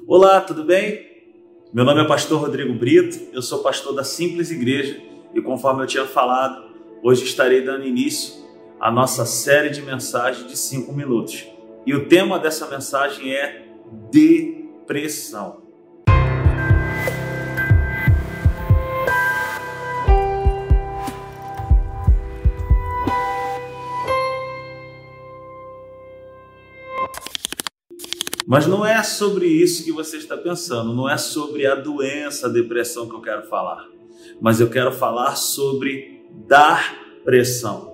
Olá, tudo bem? Meu nome é Pastor Rodrigo Brito, eu sou pastor da Simples Igreja e, conforme eu tinha falado, hoje estarei dando início à nossa série de mensagens de 5 minutos. E o tema dessa mensagem é depressão. Mas não é sobre isso que você está pensando, não é sobre a doença, a depressão que eu quero falar. Mas eu quero falar sobre dar pressão.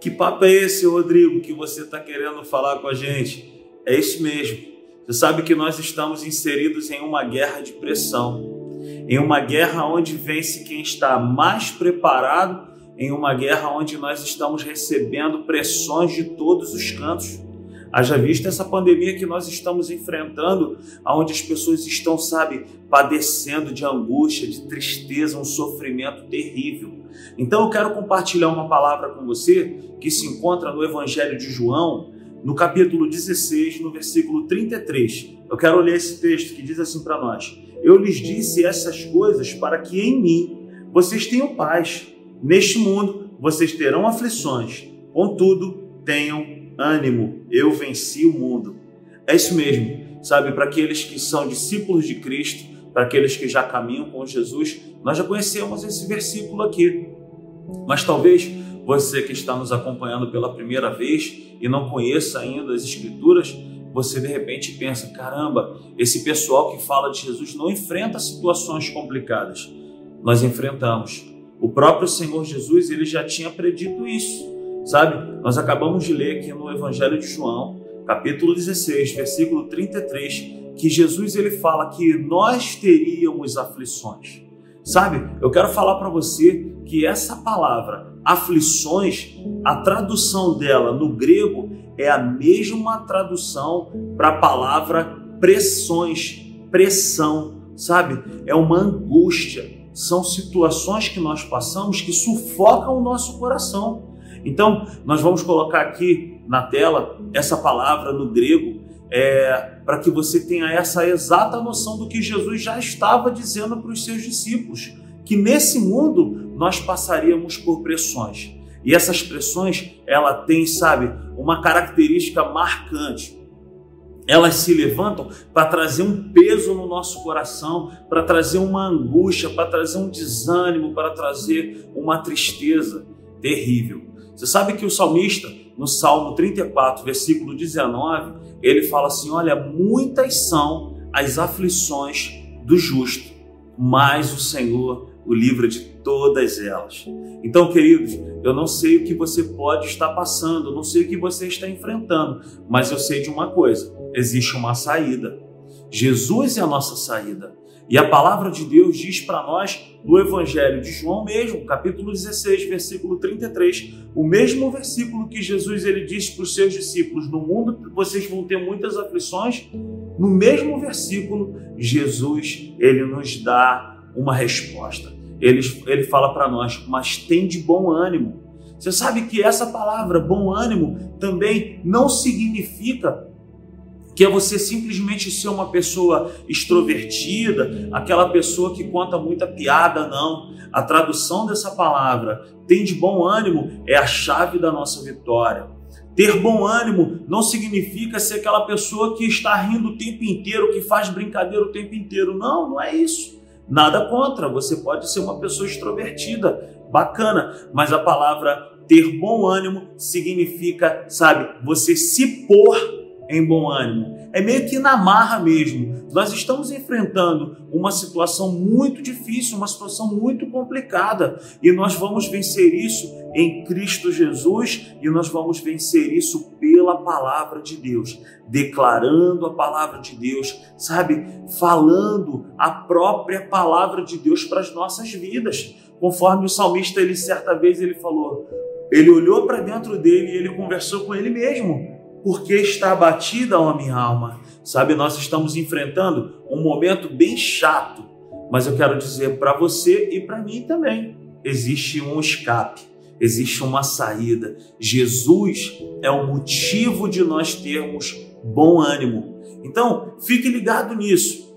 Que papo é esse, Rodrigo, que você está querendo falar com a gente? É isso mesmo. Você sabe que nós estamos inseridos em uma guerra de pressão, em uma guerra onde vence quem está mais preparado, em uma guerra onde nós estamos recebendo pressões de todos os cantos. Haja vista essa pandemia que nós estamos enfrentando, onde as pessoas estão, sabe, padecendo de angústia, de tristeza, um sofrimento terrível. Então eu quero compartilhar uma palavra com você que se encontra no Evangelho de João, no capítulo 16, no versículo 33. Eu quero ler esse texto que diz assim para nós: Eu lhes disse essas coisas para que em mim vocês tenham paz. Neste mundo vocês terão aflições, contudo, tenham ânimo, eu venci o mundo. É isso mesmo, sabe? Para aqueles que são discípulos de Cristo, para aqueles que já caminham com Jesus, nós já conhecemos esse versículo aqui. Mas talvez você que está nos acompanhando pela primeira vez e não conheça ainda as Escrituras, você de repente pensa: caramba, esse pessoal que fala de Jesus não enfrenta situações complicadas. Nós enfrentamos. O próprio Senhor Jesus ele já tinha predito isso. Sabe? Nós acabamos de ler aqui no Evangelho de João, capítulo 16, versículo 33, que Jesus ele fala que nós teríamos aflições. Sabe? Eu quero falar para você que essa palavra aflições, a tradução dela no grego é a mesma tradução para a palavra pressões, pressão, sabe? É uma angústia. São situações que nós passamos que sufocam o nosso coração. Então, nós vamos colocar aqui na tela essa palavra no grego é, para que você tenha essa exata noção do que Jesus já estava dizendo para os seus discípulos, que nesse mundo nós passaríamos por pressões. E essas pressões, ela tem, sabe, uma característica marcante. Elas se levantam para trazer um peso no nosso coração, para trazer uma angústia, para trazer um desânimo, para trazer uma tristeza terrível. Você sabe que o salmista, no Salmo 34, versículo 19, ele fala assim: Olha, muitas são as aflições do justo, mas o Senhor o livra de todas elas. Então, queridos, eu não sei o que você pode estar passando, eu não sei o que você está enfrentando, mas eu sei de uma coisa: existe uma saída. Jesus é a nossa saída. E a palavra de Deus diz para nós no Evangelho de João mesmo, capítulo 16, versículo 33, o mesmo versículo que Jesus ele disse para os seus discípulos: No mundo vocês vão ter muitas aflições. No mesmo versículo, Jesus ele nos dá uma resposta. Ele, ele fala para nós: Mas tem de bom ânimo. Você sabe que essa palavra bom ânimo também não significa que é você simplesmente ser uma pessoa extrovertida, aquela pessoa que conta muita piada, não. A tradução dessa palavra, tem de bom ânimo, é a chave da nossa vitória. Ter bom ânimo não significa ser aquela pessoa que está rindo o tempo inteiro, que faz brincadeira o tempo inteiro. Não, não é isso. Nada contra, você pode ser uma pessoa extrovertida, bacana, mas a palavra ter bom ânimo significa, sabe, você se pôr em bom ânimo. É meio que na marra mesmo. Nós estamos enfrentando uma situação muito difícil, uma situação muito complicada, e nós vamos vencer isso em Cristo Jesus e nós vamos vencer isso pela palavra de Deus, declarando a palavra de Deus, sabe? Falando a própria palavra de Deus para as nossas vidas. Conforme o salmista, ele certa vez ele falou, ele olhou para dentro dele e ele conversou com ele mesmo porque está abatida a minha alma. Sabe, nós estamos enfrentando um momento bem chato, mas eu quero dizer para você e para mim também: existe um escape, existe uma saída. Jesus é o motivo de nós termos bom ânimo. Então, fique ligado nisso.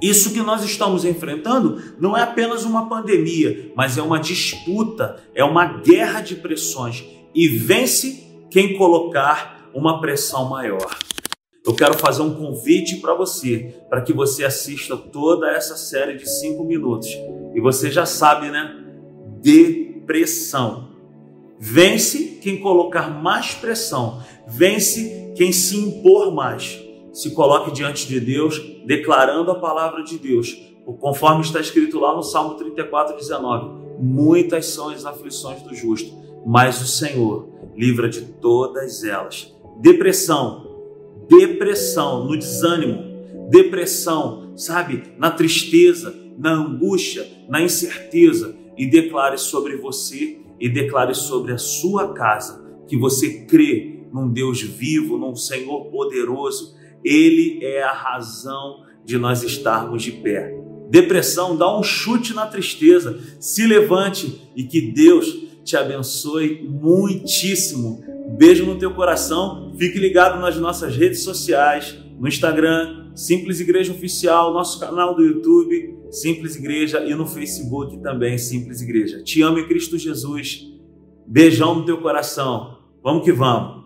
Isso que nós estamos enfrentando não é apenas uma pandemia, mas é uma disputa, é uma guerra de pressões. E vence quem colocar uma pressão maior. Eu quero fazer um convite para você, para que você assista toda essa série de cinco minutos. E você já sabe, né? Depressão. Vence quem colocar mais pressão, vence quem se impor mais se coloque diante de Deus, declarando a palavra de Deus. Conforme está escrito lá no Salmo 34, 19: Muitas são as aflições do justo, mas o Senhor livra de todas elas. Depressão, depressão, no desânimo, depressão, sabe, na tristeza, na angústia, na incerteza, e declare sobre você e declare sobre a sua casa que você crê num Deus vivo, num Senhor poderoso. Ele é a razão de nós estarmos de pé. Depressão, dá um chute na tristeza, se levante e que Deus te abençoe muitíssimo. Beijo no teu coração. Fique ligado nas nossas redes sociais, no Instagram, Simples Igreja Oficial, nosso canal do YouTube, Simples Igreja e no Facebook também, Simples Igreja. Te amo em Cristo Jesus. Beijão no teu coração. Vamos que vamos.